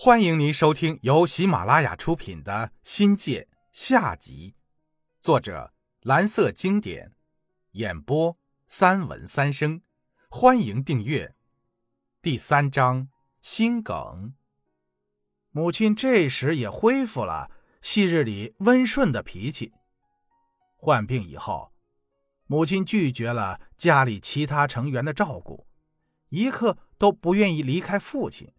欢迎您收听由喜马拉雅出品的《新界》下集，作者蓝色经典，演播三文三生。欢迎订阅。第三章心梗。母亲这时也恢复了昔日里温顺的脾气。患病以后，母亲拒绝了家里其他成员的照顾，一刻都不愿意离开父亲。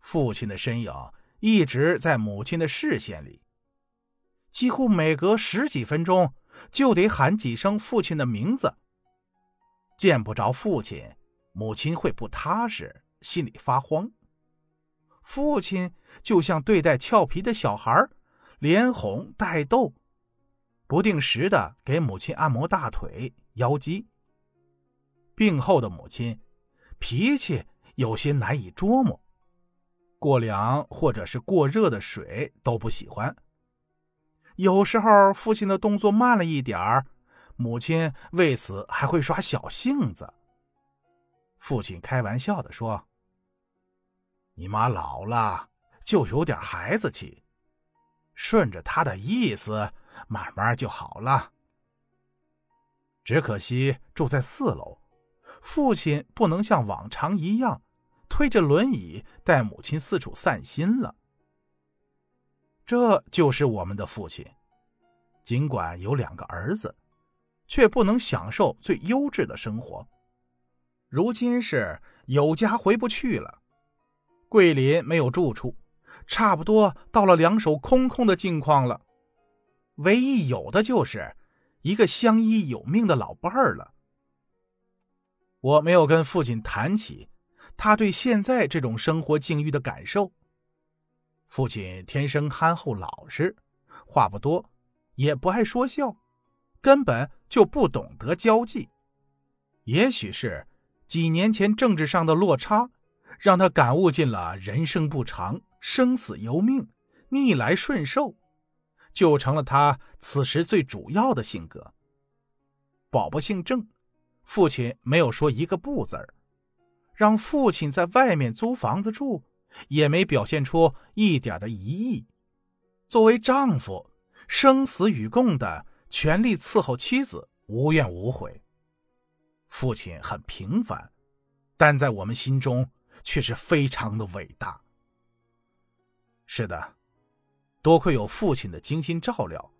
父亲的身影一直在母亲的视线里，几乎每隔十几分钟就得喊几声父亲的名字。见不着父亲，母亲会不踏实，心里发慌。父亲就像对待俏皮的小孩，连哄带逗，不定时的给母亲按摩大腿、腰肌。病后的母亲脾气有些难以捉摸。过凉或者是过热的水都不喜欢。有时候父亲的动作慢了一点儿，母亲为此还会耍小性子。父亲开玩笑的说：“你妈老了，就有点孩子气，顺着她的意思，慢慢就好了。”只可惜住在四楼，父亲不能像往常一样。推着轮椅带母亲四处散心了。这就是我们的父亲，尽管有两个儿子，却不能享受最优质的生活。如今是有家回不去了，桂林没有住处，差不多到了两手空空的境况了。唯一有的就是一个相依有命的老伴儿了。我没有跟父亲谈起。他对现在这种生活境遇的感受。父亲天生憨厚老实，话不多，也不爱说笑，根本就不懂得交际。也许是几年前政治上的落差，让他感悟进了人生不长，生死由命，逆来顺受，就成了他此时最主要的性格。宝宝姓郑，父亲没有说一个不字儿。让父亲在外面租房子住，也没表现出一点的疑义。作为丈夫，生死与共的全力伺候妻子，无怨无悔。父亲很平凡，但在我们心中却是非常的伟大。是的，多亏有父亲的精心照料，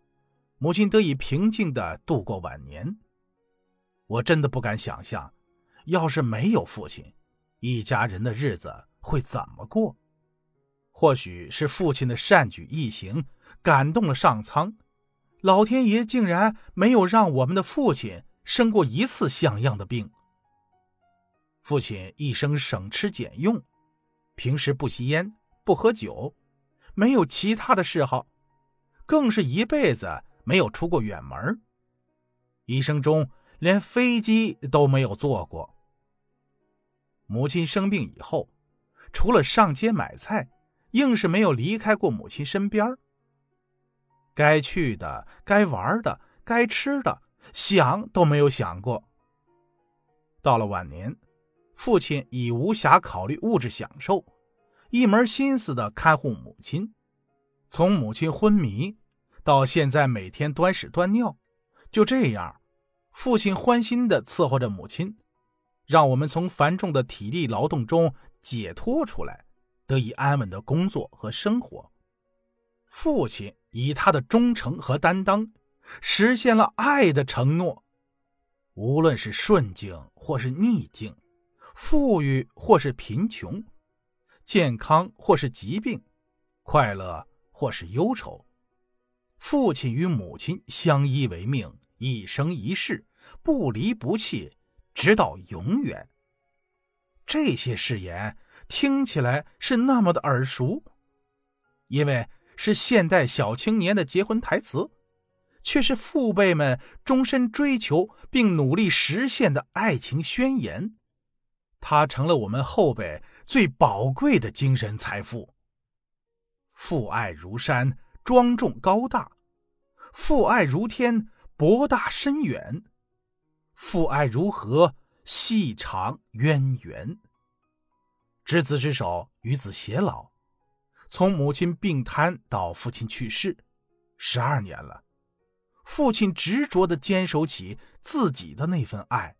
母亲得以平静的度过晚年。我真的不敢想象，要是没有父亲。一家人的日子会怎么过？或许是父亲的善举义行感动了上苍，老天爷竟然没有让我们的父亲生过一次像样的病。父亲一生省吃俭用，平时不吸烟不喝酒，没有其他的嗜好，更是一辈子没有出过远门，一生中连飞机都没有坐过。母亲生病以后，除了上街买菜，硬是没有离开过母亲身边。该去的、该玩的、该吃的，想都没有想过。到了晚年，父亲已无暇考虑物质享受，一门心思的看护母亲。从母亲昏迷到现在每天端屎端尿，就这样，父亲欢心的伺候着母亲。让我们从繁重的体力劳动中解脱出来，得以安稳的工作和生活。父亲以他的忠诚和担当，实现了爱的承诺。无论是顺境或是逆境，富裕或是贫穷，健康或是疾病，快乐或是忧愁，父亲与母亲相依为命，一生一世不离不弃。直到永远。这些誓言听起来是那么的耳熟，因为是现代小青年的结婚台词，却是父辈们终身追求并努力实现的爱情宣言。它成了我们后辈最宝贵的精神财富。父爱如山，庄重高大；父爱如天，博大深远。父爱如河，细长渊源。执子之手，与子偕老。从母亲病瘫到父亲去世，十二年了。父亲执着地坚守起自己的那份爱，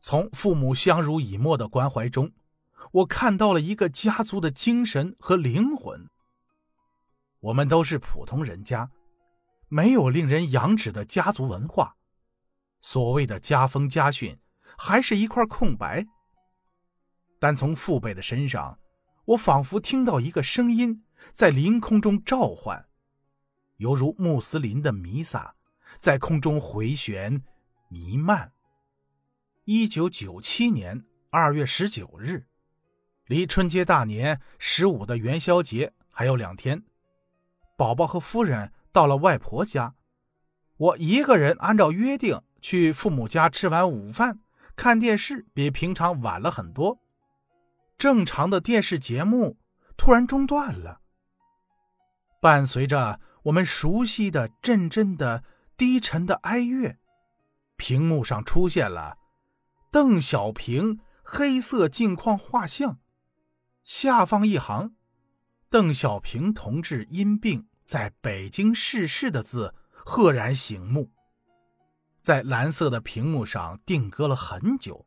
从父母相濡以沫的关怀中，我看到了一个家族的精神和灵魂。我们都是普通人家，没有令人仰止的家族文化，所谓的家风家训，还是一块空白。但从父辈的身上，我仿佛听到一个声音在凌空中召唤。犹如穆斯林的弥撒，在空中回旋弥漫。一九九七年二月十九日，离春节大年十五的元宵节还有两天，宝宝和夫人到了外婆家，我一个人按照约定去父母家吃完午饭，看电视比平常晚了很多。正常的电视节目突然中断了，伴随着。我们熟悉的阵阵的低沉的哀乐，屏幕上出现了邓小平黑色镜框画像，下方一行“邓小平同志因病在北京逝世”的字赫然醒目，在蓝色的屏幕上定格了很久。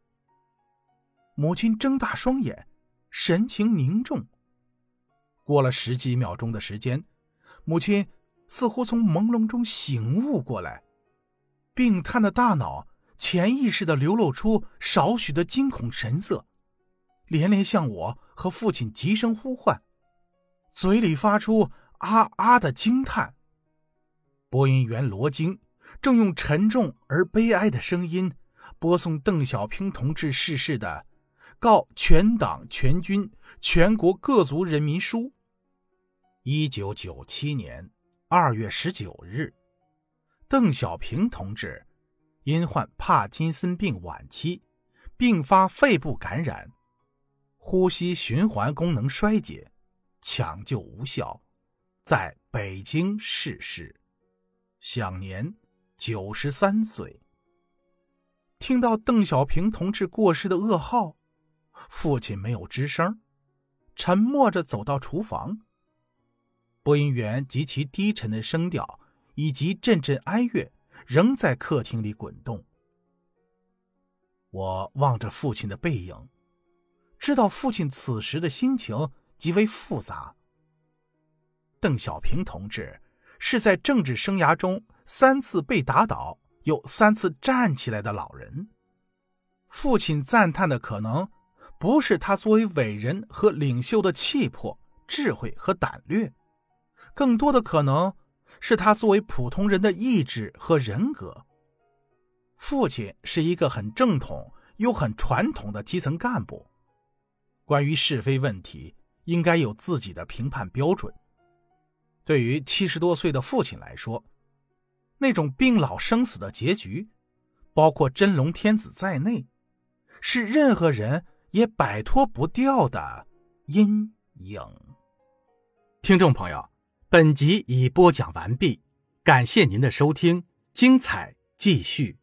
母亲睁大双眼，神情凝重。过了十几秒钟的时间，母亲。似乎从朦胧中醒悟过来，病瘫的大脑潜意识的流露出少许的惊恐神色，连连向我和父亲急声呼唤，嘴里发出啊啊的惊叹。播音员罗京正用沉重而悲哀的声音播送邓小平同志逝世的《告全党全军全国各族人民书》。一九九七年。二月十九日，邓小平同志因患帕金森病晚期，并发肺部感染，呼吸循环功能衰竭，抢救无效，在北京逝世，享年九十三岁。听到邓小平同志过世的噩耗，父亲没有吱声，沉默着走到厨房。播音员极其低沉的声调以及阵阵哀乐仍在客厅里滚动。我望着父亲的背影，知道父亲此时的心情极为复杂。邓小平同志是在政治生涯中三次被打倒又三次站起来的老人。父亲赞叹的可能不是他作为伟人和领袖的气魄、智慧和胆略。更多的可能是他作为普通人的意志和人格。父亲是一个很正统又很传统的基层干部，关于是非问题应该有自己的评判标准。对于七十多岁的父亲来说，那种病老生死的结局，包括真龙天子在内，是任何人也摆脱不掉的阴影。听众朋友。本集已播讲完毕，感谢您的收听，精彩继续。